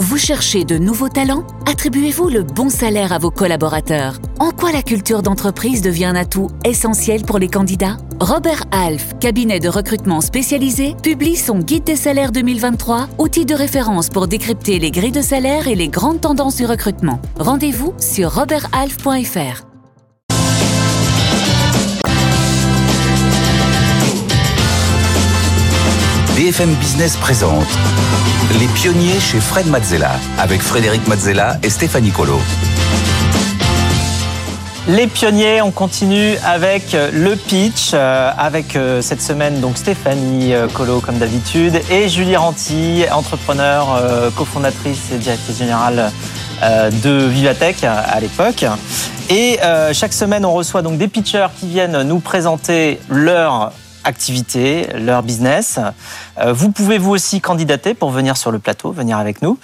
Vous cherchez de nouveaux talents? Attribuez-vous le bon salaire à vos collaborateurs. En quoi la culture d'entreprise devient un atout essentiel pour les candidats? Robert Half, cabinet de recrutement spécialisé, publie son Guide des salaires 2023, outil de référence pour décrypter les grilles de salaire et les grandes tendances du recrutement. Rendez-vous sur roberthalf.fr. BFM Business présente Les pionniers chez Fred Mazzella avec Frédéric Mazzella et Stéphanie Colo. Les pionniers, on continue avec le pitch, euh, avec euh, cette semaine donc Stéphanie euh, Colo comme d'habitude et Julie Ranti, entrepreneur, cofondatrice et directrice générale de Vivatech à l'époque. Et chaque semaine, on reçoit donc des pitchers qui viennent nous présenter leur activité, leur business. Euh, vous pouvez vous aussi candidater pour venir sur le plateau, venir avec nous.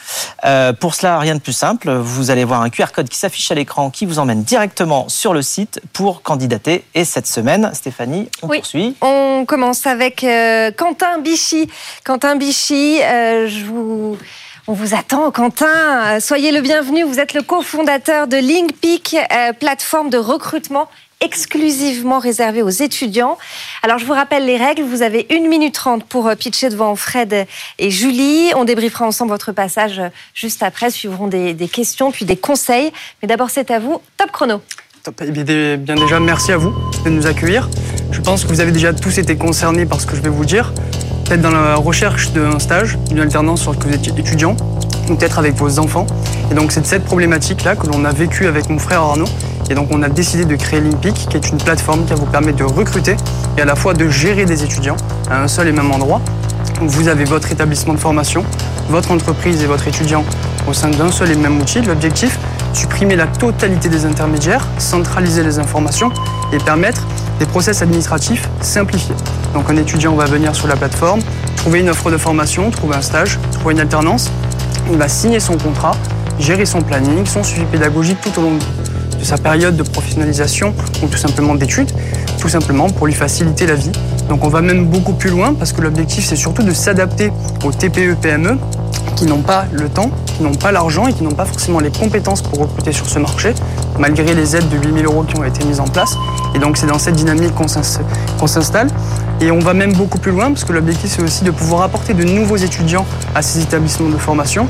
Euh, pour cela, rien de plus simple. Vous allez voir un QR code qui s'affiche à l'écran qui vous emmène directement sur le site pour candidater. Et cette semaine, Stéphanie, on oui, poursuit. On commence avec euh, Quentin Bichy. Quentin Bichy, je vous... On vous attend, Quentin. Soyez le bienvenu. Vous êtes le cofondateur de LinkPeak, plateforme de recrutement exclusivement réservé aux étudiants. Alors, je vous rappelle les règles. Vous avez une minute trente pour euh, pitcher devant Fred et Julie. On débriefera ensemble votre passage euh, juste après. Suivront des, questions, puis des conseils. Mais d'abord, c'est à vous. Top chrono. Top. Eh bien, déjà, merci à vous de nous accueillir. Je pense que vous avez déjà tous été concernés par ce que je vais vous dire. Peut-être dans la recherche d'un stage, d'une alternance sur que vous êtes étudiant, ou peut-être avec vos enfants. Et donc, c'est cette problématique-là que l'on a vécue avec mon frère Arnaud et donc on a décidé de créer Limpic, qui est une plateforme qui va vous permettre de recruter et à la fois de gérer des étudiants à un seul et même endroit. Vous avez votre établissement de formation, votre entreprise et votre étudiant au sein d'un seul et même outil. L'objectif, supprimer la totalité des intermédiaires, centraliser les informations et permettre des process administratifs simplifiés. Donc un étudiant va venir sur la plateforme, trouver une offre de formation, trouver un stage, trouver une alternance, il va signer son contrat, gérer son planning, son suivi pédagogique tout au long de sa période de professionnalisation ou tout simplement d'études, tout simplement pour lui faciliter la vie. Donc on va même beaucoup plus loin parce que l'objectif c'est surtout de s'adapter aux TPE-PME qui n'ont pas le temps, qui n'ont pas l'argent et qui n'ont pas forcément les compétences pour recruter sur ce marché, malgré les aides de 8000 euros qui ont été mises en place. Et donc c'est dans cette dynamique qu'on s'installe. Et on va même beaucoup plus loin parce que l'objectif c'est aussi de pouvoir apporter de nouveaux étudiants à ces établissements de formation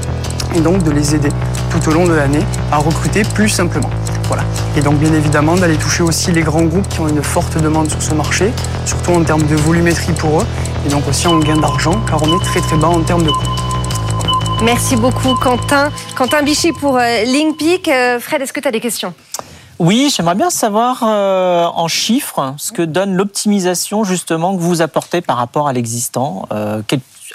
et donc de les aider tout au long de l'année à recruter plus simplement. Voilà. Et donc bien évidemment d'aller toucher aussi les grands groupes qui ont une forte demande sur ce marché, surtout en termes de volumétrie pour eux, et donc aussi en gain d'argent, car on est très très bas en termes de coûts. Merci beaucoup Quentin. Quentin Bichy pour euh, LinkPeak. Euh, Fred, est-ce que tu as des questions? Oui, j'aimerais bien savoir euh, en chiffres ce que donne l'optimisation justement que vous apportez par rapport à l'existant.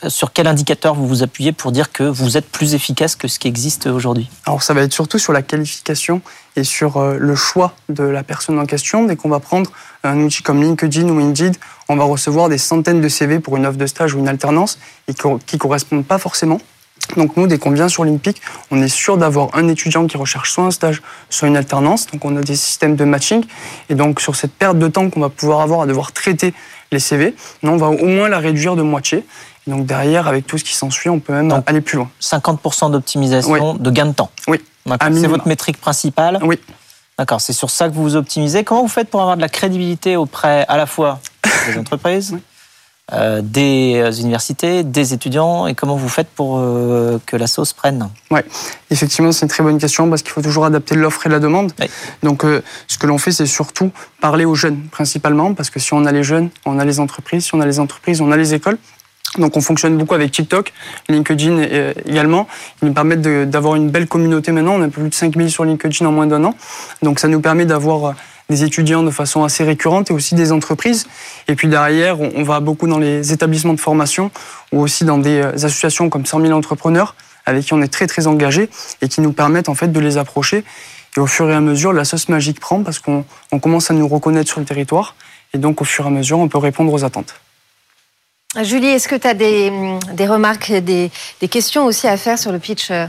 Sur quel indicateur vous vous appuyez pour dire que vous êtes plus efficace que ce qui existe aujourd'hui Alors ça va être surtout sur la qualification et sur le choix de la personne en question. Dès qu'on va prendre un outil comme LinkedIn ou Indeed, on va recevoir des centaines de CV pour une offre de stage ou une alternance et qui ne correspondent pas forcément donc nous, dès qu'on vient sur l'Olympique, on est sûr d'avoir un étudiant qui recherche soit un stage, soit une alternance. Donc on a des systèmes de matching. Et donc sur cette perte de temps qu'on va pouvoir avoir à devoir traiter les CV, nous, on va au moins la réduire de moitié. Et donc derrière, avec tout ce qui s'ensuit, on peut même aller plus loin. 50% d'optimisation de gain de temps. Oui. C'est votre métrique principale Oui. D'accord, c'est sur ça que vous vous optimisez. Comment vous faites pour avoir de la crédibilité auprès à la fois des entreprises, euh, des euh, universités, des étudiants et comment vous faites pour euh, que la sauce prenne? Oui, effectivement, c'est une très bonne question parce qu'il faut toujours adapter l'offre et la demande. Donc, ce que l'on fait, c'est surtout parler aux jeunes principalement parce que si on a les jeunes, on a les entreprises, si on a les entreprises, on a les écoles. Donc on fonctionne beaucoup avec TikTok, LinkedIn également. Ils nous permettent d'avoir une belle communauté maintenant. On a plus de 5000 sur LinkedIn en moins d'un an. Donc ça nous permet d'avoir des étudiants de façon assez récurrente et aussi des entreprises. Et puis derrière, on va beaucoup dans les établissements de formation ou aussi dans des euh, associations comme 100 000 entrepreneurs avec qui on est très très engagé et qui nous permettent en fait de les approcher. Et au fur et à mesure, la sauce magique prend parce qu'on commence à nous reconnaître sur le territoire. Et donc, au fur et à mesure, on peut répondre aux attentes. Julie, est-ce que tu as des, des remarques, des, des, questions aussi à faire sur le pitch euh,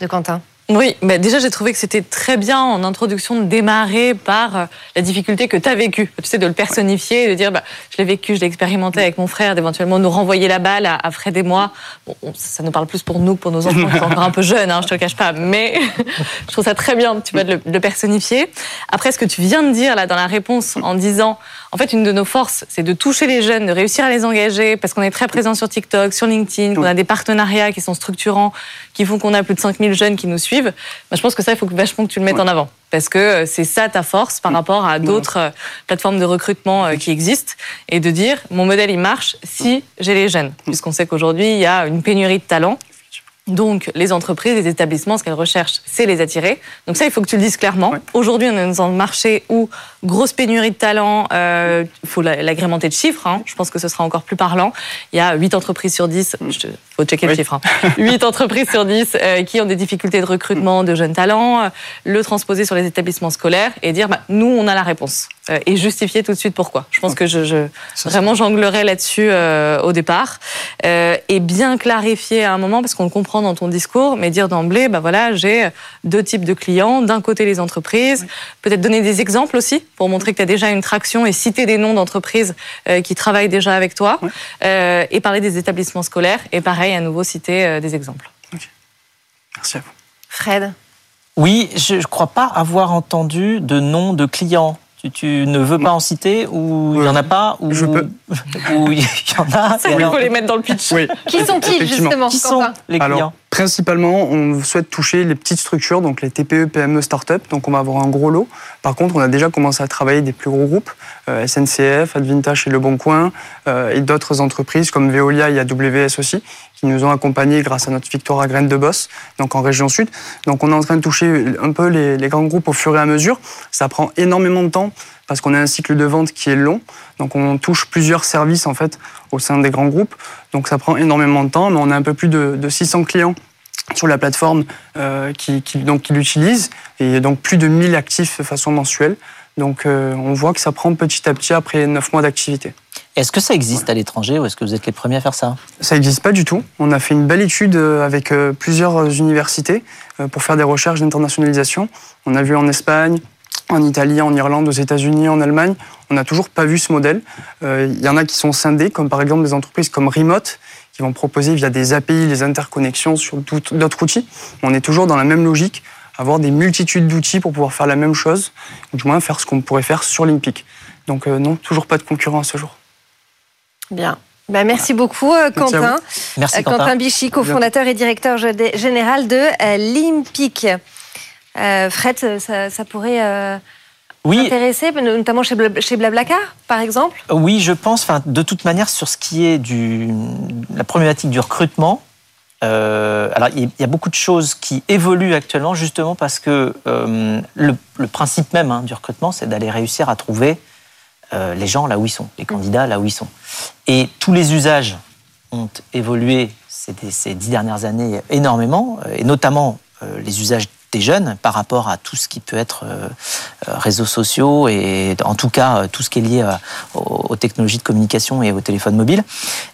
de Quentin? Oui, bah déjà j'ai trouvé que c'était très bien en introduction de démarrer par euh, la difficulté que tu as vécue. Tu sais, de le personnifier, de dire bah, je l'ai vécu, je l'ai expérimenté avec mon frère, d'éventuellement nous renvoyer la balle à, Fred et moi. Bon, ça nous parle plus pour nous que pour nos enfants qui sont encore un peu jeunes, hein, je te le cache pas, mais je trouve ça très bien tu vois, de le, personnifier. Après, ce que tu viens de dire là dans la réponse en disant en fait, une de nos forces, c'est de toucher les jeunes, de réussir à les engager, parce qu'on est très présent sur TikTok, sur LinkedIn, qu'on a des partenariats qui sont structurants, qui font qu'on a plus de 5000 jeunes qui nous suivent. Bah, je pense que ça, il faut vachement que tu le mettes en avant. Parce que euh, c'est ça ta force par rapport à d'autres euh, plateformes de recrutement euh, qui existent. Et de dire, mon modèle, il marche si j'ai les jeunes. Puisqu'on sait qu'aujourd'hui, il y a une pénurie de talents. Donc, les entreprises, les établissements, ce qu'elles recherchent, c'est les attirer. Donc ça, il faut que tu le dises clairement. Aujourd'hui, on est dans un marché où grosse pénurie de talents, il euh, faut l'agrémenter de chiffres. Hein. Je pense que ce sera encore plus parlant. Il y a 8 entreprises sur 10, il faut checker le chiffre, hein. 8 entreprises sur 10 euh, qui ont des difficultés de recrutement de jeunes talents, le transposer sur les établissements scolaires et dire, bah, nous, on a la réponse. Euh, et justifier tout de suite pourquoi. Je pense que je, je vraiment jonglerai là-dessus euh, au départ euh, et bien clarifier à un moment parce qu'on le comprend dans ton discours, mais dire d'emblée, bah voilà, j'ai deux types de clients. D'un côté les entreprises, peut-être donner des exemples aussi pour montrer que tu as déjà une traction et citer des noms d'entreprises qui travaillent déjà avec toi et parler des établissements scolaires et pareil à nouveau citer des exemples. Merci à vous. Fred? Oui, je ne crois pas avoir entendu de nom de clients tu, ne veux pas en citer ou il n'y en a pas ou, Je peux. Ou il y en a. Il faut les mettre dans le pitch. Oui. Qui sont-ils justement Qui sont les clients Principalement, on souhaite toucher les petites structures, donc les TPE, PME, start-up. Donc, on va avoir un gros lot. Par contre, on a déjà commencé à travailler des plus gros groupes, euh, SNCF, Advintage et Le Bon Coin, euh, et d'autres entreprises comme Veolia et AWS aussi, qui nous ont accompagnés grâce à notre victoire à Graines de Boss, donc en région sud. Donc, on est en train de toucher un peu les, grands groupes au fur et à mesure. Ça prend énormément de temps parce qu'on a un cycle de vente qui est long. Donc on touche plusieurs services en fait au sein des grands groupes. Donc ça prend énormément de temps, mais on a un peu plus de, 600 clients sur la plateforme euh, qui, donc, qui l'utilisent et donc plus de 1000 actifs de façon mensuelle. Donc euh, on voit que ça prend petit à petit après 9 mois d'activité. Est-ce que ça existe à l'étranger ou est-ce que vous êtes les premiers à faire ça? Ça n'existe pas du tout. On a fait une belle étude euh, avec plusieurs universités pour faire des recherches d'internationalisation. On a vu en Espagne, en Italie, en Irlande, aux États-Unis, en Allemagne. On n'a toujours pas vu ce modèle. Euh, il y en a qui sont scindés, comme par exemple des entreprises comme Remote, qui vont proposer via des API les interconnexions sur d'autres outils. On est toujours dans la même logique, avoir des multitudes d'outils pour pouvoir faire la même chose, ou du moins faire ce qu'on pourrait faire sur Limpic. Donc euh, non, toujours pas de concurrence ce jour. Bien. Ben, merci beaucoup, euh, Quentin. Merci, Quentin. Quentin Bichy, cofondateur et directeur général de Limpic. Euh, Fred, ça, pourrait euh, oui. intéresser, notamment chez, Blablacar, par exemple? Oui, je pense. de toute manière, sur ce qui est du, la problématique du recrutement, euh, alors il y a beaucoup de choses qui évoluent actuellement, justement parce que le, principe même hein, du recrutement, c'est d'aller réussir à trouver les gens là où ils sont, les candidats là où ils sont. Et tous les usages ont évolué ces, ces dix dernières années énormément, et notamment les usages des jeunes par rapport à tout ce qui peut être euh, euh, réseaux sociaux et en tout cas euh, tout ce qui est lié aux, technologies de communication et au téléphone mobile.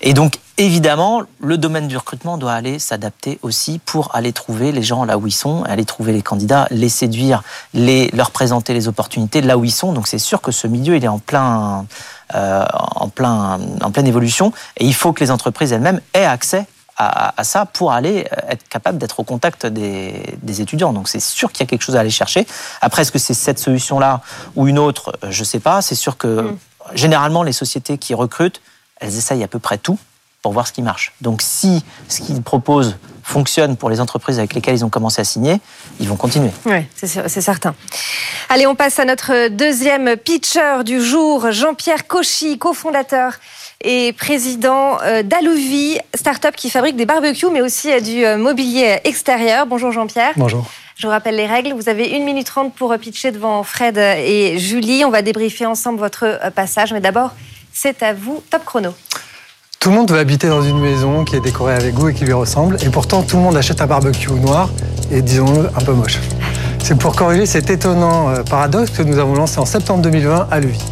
Et donc évidemment, le domaine du recrutement doit aller s'adapter aussi pour aller trouver les gens là où ils sont, aller trouver les candidats, les séduire, les, leur présenter les opportunités là où ils sont. Donc c'est sûr que ce milieu, il est en plein, en plein, en pleine évolution et il faut que les entreprises elles-mêmes aient accès à, ça pour aller euh, être capable d'être au contact des, étudiants. Donc c'est sûr qu'il y a quelque chose à aller chercher. Après, est-ce que c'est cette solution-là ou une autre? Euh, Je ne sais pas. C'est sûr que mm. généralement, les sociétés qui recrutent, elles essayent à peu près tout pour voir ce qui marche. Donc si ce qu'ils proposent fonctionne pour les entreprises avec lesquelles ils ont commencé à signer, ils vont continuer. Oui, c'est certain. Allez, on passe à notre deuxième pitcher du jour, Jean-Pierre Cauchy, cofondateur et président euh, d'Alouvi, start-up qui fabrique des barbecues, mais aussi euh, du euh, mobilier extérieur. Bonjour Jean-Pierre. Bonjour. Je vous rappelle les règles. Vous avez une minute trente pour pitcher devant Fred et Julie. On va débriefer ensemble votre passage. Mais d'abord, c'est à vous. Top chrono. Tout le monde veut habiter dans une maison qui est décorée avec goût et qui lui ressemble, et pourtant tout le monde achète un barbecue noir et disons-le un peu moche. C'est pour corriger cet étonnant euh, paradoxe que nous avons lancé en septembre 2020 à Levis.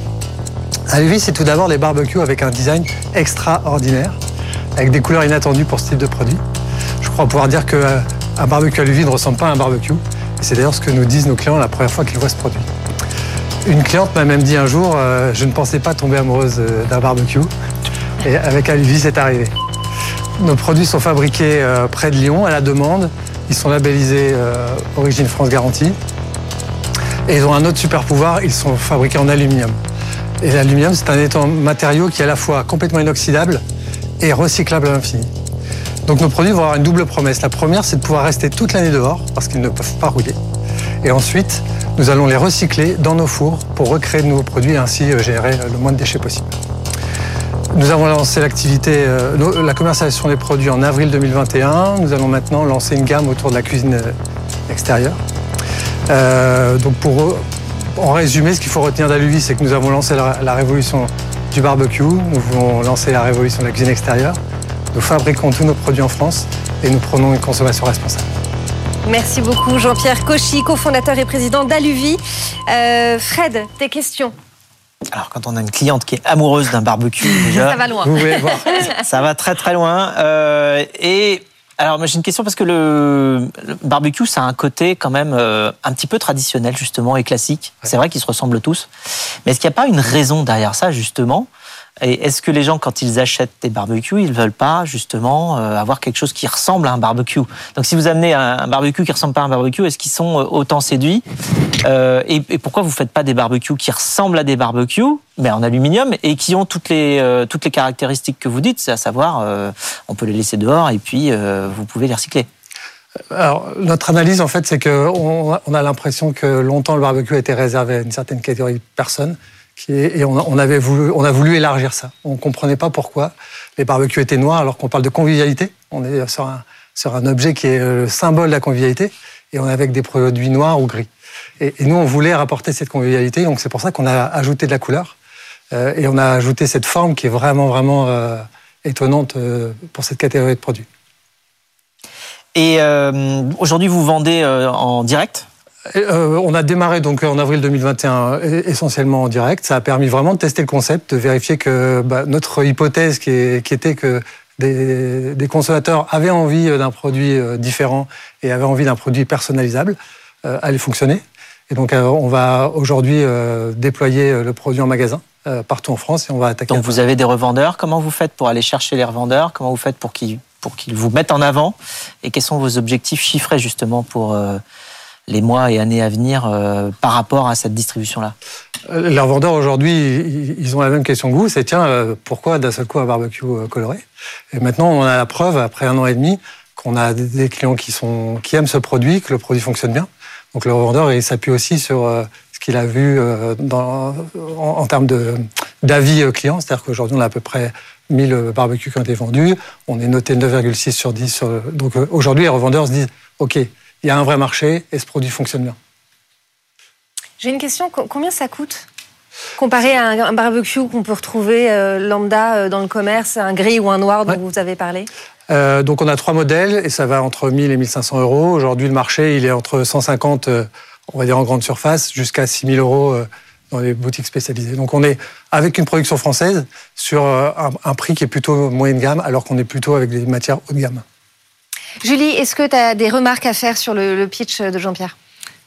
À Levis, c'est tout d'abord des barbecues avec un design extraordinaire, avec des couleurs inattendues pour ce type de produit. Je crois pouvoir dire qu'un euh, barbecue à Levis ne ressemble pas à un barbecue. C'est d'ailleurs ce que nous disent nos clients la première fois qu'ils voient ce produit. Une cliente m'a même dit un jour, euh, je ne pensais pas tomber amoureuse d'un barbecue. Et avec Levis, c'est arrivé. Nos produits sont fabriqués près de Lyon à la demande ils sont labellisés euh, Origine France Garantie. Et ils ont un autre super pouvoir, ils sont fabriqués en aluminium. Et l'aluminium, c'est un matériau qui est à la fois complètement inoxydable et recyclable à l'infini. Donc nos produits vont avoir une double promesse. La première, c'est de pouvoir rester toute l'année dehors, parce qu'ils ne peuvent pas rouiller. Et ensuite, nous allons les recycler dans nos fours pour recréer de nouveaux produits et ainsi euh, générer le moins de déchets possible. Nous avons lancé l'activité, euh, la commercialisation des produits en avril 2021. Nous allons maintenant lancer une gamme autour de la cuisine euh, extérieure. Euh, donc pour en résumé, ce qu'il faut retenir d'Aluvis, c'est que nous avons lancé la, révolution du barbecue, nous voulons lancer la révolution de la cuisine extérieure. Nous fabriquons tous nos produits en France et nous prenons une consommation responsable. Merci beaucoup Jean-Pierre Cauchy, cofondateur et président d'Aluvi. Fred, tes questions alors, quand on a une cliente qui est amoureuse d'un barbecue, déjà, ça va loin. ça va très très loin. Euh, et alors, moi j'ai une question parce que le, barbecue, ça a un côté quand même euh, un petit peu traditionnel justement et classique. C'est vrai qu'ils se ressemblent tous, mais est-ce qu'il n'y a pas une raison derrière ça justement et est-ce que les gens, quand ils achètent des barbecues, ils veulent pas justement euh, avoir quelque chose qui ressemble à un barbecue? Donc, si vous amenez un barbecue qui ressemble pas à un barbecue, est-ce qu'ils sont euh, autant séduits? Euh, et, pourquoi vous faites pas des barbecues qui ressemblent à des barbecues, mais en aluminium et qui ont toutes les toutes les caractéristiques que vous dites, c'est à savoir, on peut les laisser dehors et puis vous pouvez les recycler? Alors, notre analyse, en fait, c'est qu'on on a l'impression que longtemps le barbecue a été réservé à une certaine catégorie de personnes et on, avait voulu, on a voulu élargir ça. On ne comprenait pas pourquoi les barbecues étaient noirs alors qu'on parle de convivialité. On est sur un, objet qui est le symbole de la convivialité et on est avec des produits noirs ou gris. Et, nous, on voulait rapporter cette convivialité, donc c'est pour ça qu'on a ajouté de la couleur euh, et on a ajouté cette forme qui est vraiment, vraiment euh, étonnante euh, pour cette catégorie de produits. Et aujourd'hui, vous vendez en direct? Euh, on a démarré donc en avril 2021 essentiellement en direct. Ça a permis vraiment de tester le concept, de vérifier que bah, notre hypothèse qui, était que des, consommateurs avaient envie d'un produit euh, différent et avaient envie d'un produit personnalisable euh, allait fonctionner. Et donc on va aujourd'hui déployer le produit en magasin partout en France et on va attaquer. Donc vous avez des revendeurs. Comment vous faites pour aller chercher les revendeurs? Comment vous faites pour qu'ils pour qu'ils vous mettent en avant? Et quels sont vos objectifs chiffrés justement pour les mois et années à venir euh, par rapport à cette distribution-là euh, Les revendeurs aujourd'hui, ils ont la même question que vous, c'est tiens, euh, pourquoi d'un seul coup un barbecue coloré? Et maintenant, on a la preuve, après un an et demi, qu'on a des clients qui, sont, qui aiment ce produit, que le produit fonctionne bien. Donc le revendeur, il s'appuie aussi sur ce qu'il a vu en, termes d'avis clients, c'est-à-dire qu'aujourd'hui, on a à peu près 1000 barbecues qui ont été vendus, on est noté 9,6 sur 10. Sur, donc aujourd'hui, les revendeurs se disent, OK, il y a un vrai marché et ce produit fonctionne bien. J'ai une question, combien ça coûte Comparé à un barbecue qu'on peut retrouver euh, lambda euh, dans le commerce, un gris ou un noir dont vous avez parlé? Euh, donc on a trois modèles et ça va entre 1000 et 1500 euros. Aujourd'hui le marché il est entre 150, on va dire en grande surface, jusqu'à 6000 euros dans les boutiques spécialisées. Donc on est avec une production française sur un, un prix qui est plutôt moyenne gamme alors qu'on est plutôt avec des matières haut de gamme. Julie, est-ce que tu as des remarques à faire sur le, pitch de Jean-Pierre?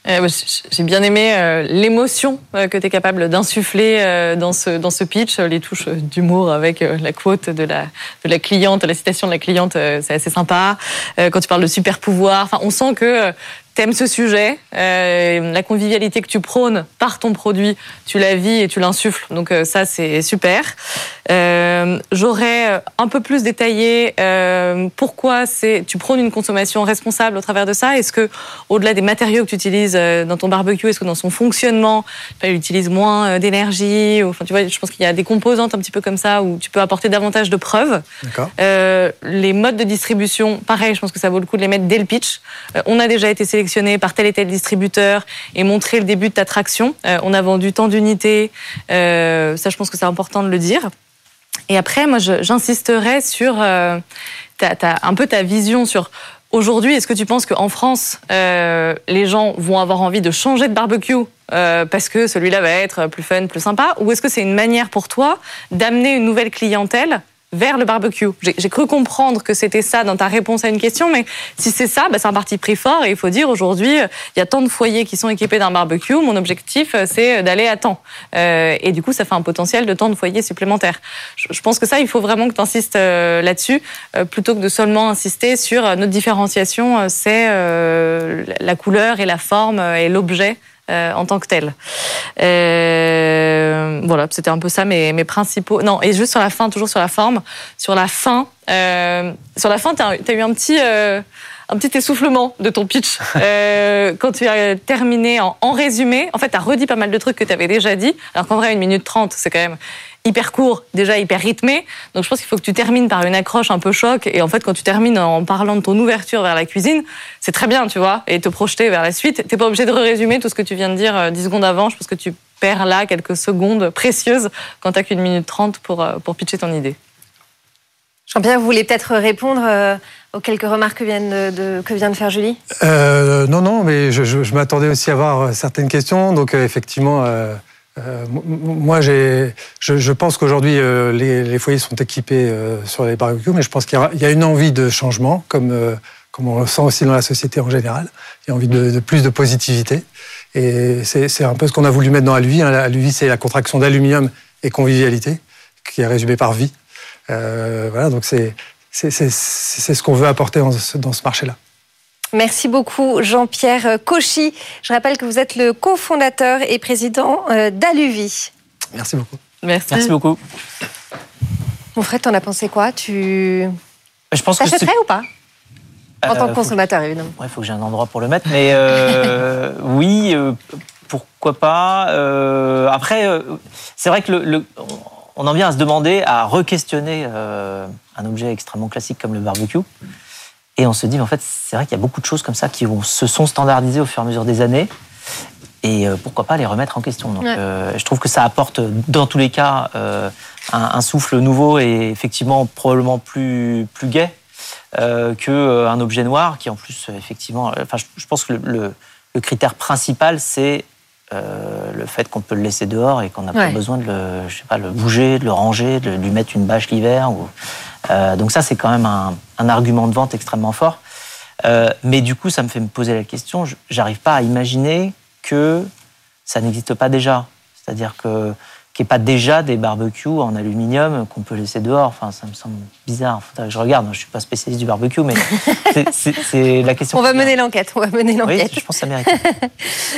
Euh, j'ai bien aimé euh, l'émotion euh, que tu es capable d'insuffler dans, ce, dans ce pitch, les touches d'humour avec la quote de la, de la cliente, la citation de la cliente, c'est assez sympa. quand tu parles de super pouvoir, on sent que t'aimes ce sujet, euh, la convivialité que tu prônes par ton produit, tu la vis et tu l'insuffles. Donc euh, ça, c'est super. Euh, J'aurais un peu plus détaillé pourquoi c'est tu prônes une consommation responsable au travers de ça. Est-ce que au-delà des matériaux que tu utilises dans ton barbecue, est-ce que dans son fonctionnement, il utilise moins d'énergie Enfin, tu vois, je pense qu'il y a des composantes un petit peu comme ça où tu peux apporter davantage de preuves. les modes de distribution, pareil, je pense que ça vaut le coup de les mettre dès le pitch. on a déjà été par tel et tel distributeur et montrer le début de ta traction. Euh, on a vendu tant d'unités, euh, ça je pense que c'est important de le dire. Et après, moi, j'insisterai sur euh, un peu ta vision sur Aujourd'hui, est-ce que tu penses qu'en France, les gens vont avoir envie de changer de barbecue parce que celui-là va être plus fun, plus sympa? Ou est-ce que c'est une manière pour toi d'amener une nouvelle clientèle vers le barbecue. J'ai cru comprendre que c'était ça dans ta réponse à une question, mais si c'est ça, bah, c'est un parti pris fort et il faut dire aujourd'hui, il y a tant de foyers qui sont équipés d'un barbecue, mon objectif c'est d'aller à temps. Euh, et du coup, ça fait un potentiel de tant de foyers supplémentaires. Je, pense que ça, il faut vraiment que tu insistes euh, là-dessus, euh, plutôt que de seulement insister sur notre différenciation, c'est la couleur et la forme et l'objet euh, en tant que tel. Euh, voilà, c'était un peu ça mes, mes, principaux. Non, et juste sur la fin, toujours sur la forme, sur la fin, euh, sur la fin, tu as, eu un petit un petit essoufflement de ton pitch quand tu as terminé en, en résumé. En fait, tu as redit pas mal de trucs que tu avais déjà dit, alors qu'en vrai, une minute trente, c'est quand même hyper court, déjà hyper rythmé. Donc je pense qu'il faut que tu termines par une accroche un peu choc. Et en fait, quand tu termines en parlant de ton ouverture vers la cuisine, c'est très bien, tu vois, et te projeter vers la suite. T'es pas obligé de résumer tout ce que tu viens de dire 10 euh, secondes avant. Je pense que tu perds là quelques secondes précieuses quand t'as qu'une minute trente pour, euh, pour pitcher ton idée. Jean-Pierre, vous voulez peut-être répondre euh, aux quelques remarques que vient de, que vient de faire Julie? Non, non, mais je, je, m'attendais aussi à avoir certaines questions. Donc, effectivement, euh, moi, je, je, pense qu'aujourd'hui, euh, les, foyers sont équipés euh, sur les barbecues, mais je pense qu'il y, a une envie de changement, comme, comme on le sent aussi dans la société en général. Il y a envie de, plus de positivité. Et c'est un peu ce qu'on a voulu mettre dans Aluvi. Hein. Aluvi, c'est la contraction d'aluminium et convivialité, qui est résumée par vie. voilà, donc c'est ce qu'on veut apporter dans ce marché-là. Merci beaucoup Jean-Pierre Cauchy. Je rappelle que vous êtes le cofondateur et président euh, d'Aluvi. Merci beaucoup. Merci. Merci beaucoup. Mon frère, t'en as pensé quoi? Tu je pense T'achèterais ou pas? En tant que euh, consommateur, évidemment. Il faut que j'ai un endroit pour le mettre, mais euh, oui, pourquoi pas. après, c'est vrai que le, on en vient à se demander, à re-questionner un objet extrêmement classique comme le barbecue. Et on se dit, en fait, c'est vrai qu'il y a beaucoup de choses comme ça qui se sont standardisées au fur et à mesure des années. Et euh, pourquoi pas les remettre en question. Donc, euh, je trouve que ça apporte, dans tous les cas, euh, un, souffle nouveau et effectivement probablement plus, plus gai qu'un objet noir qui, en plus, effectivement, enfin, je, pense que le, le, critère principal, c'est le fait qu'on peut le laisser dehors et qu'on n'a pas besoin de le, je sais pas, le bouger, de le ranger, de lui mettre une bâche l'hiver. Ou... Euh, donc ça, c'est quand même un, argument de vente extrêmement fort. Euh, mais du coup, ça me fait me poser la question, j'arrive pas à imaginer que ça n'existe pas déjà. C'est-à-dire que qu'il n'y ait pas déjà des barbecues en aluminium qu'on peut laisser dehors. Enfin, ça me semble bizarre. je regarde, je ne suis pas spécialiste du barbecue, mais c'est la question. On va mener l'enquête. On va mener l'enquête. Oui, je pense que ça mérite.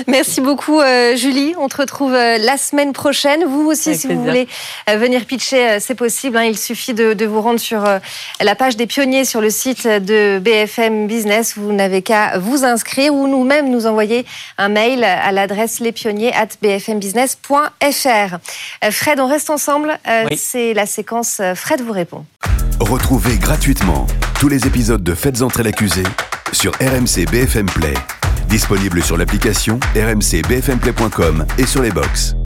Merci beaucoup, euh, Julie. On te retrouve euh, la semaine prochaine. Vous aussi, si vous voulez euh, venir pitcher, c'est possible. Hein. Il suffit de, vous rendre sur la page des pionniers sur le site de BFM Business. Vous n'avez qu'à vous inscrire ou nous-mêmes nous envoyer un mail à l'adresse lespionniers@bfmbusiness.fr. Euh, Fred, on reste ensemble. Euh, c'est la séquence euh, Fred vous répond. Retrouvez gratuitement tous les épisodes de Faites entrer l'accusé sur RMC BFM Play. Disponible sur l'application rmcbfmplay.com et sur les box.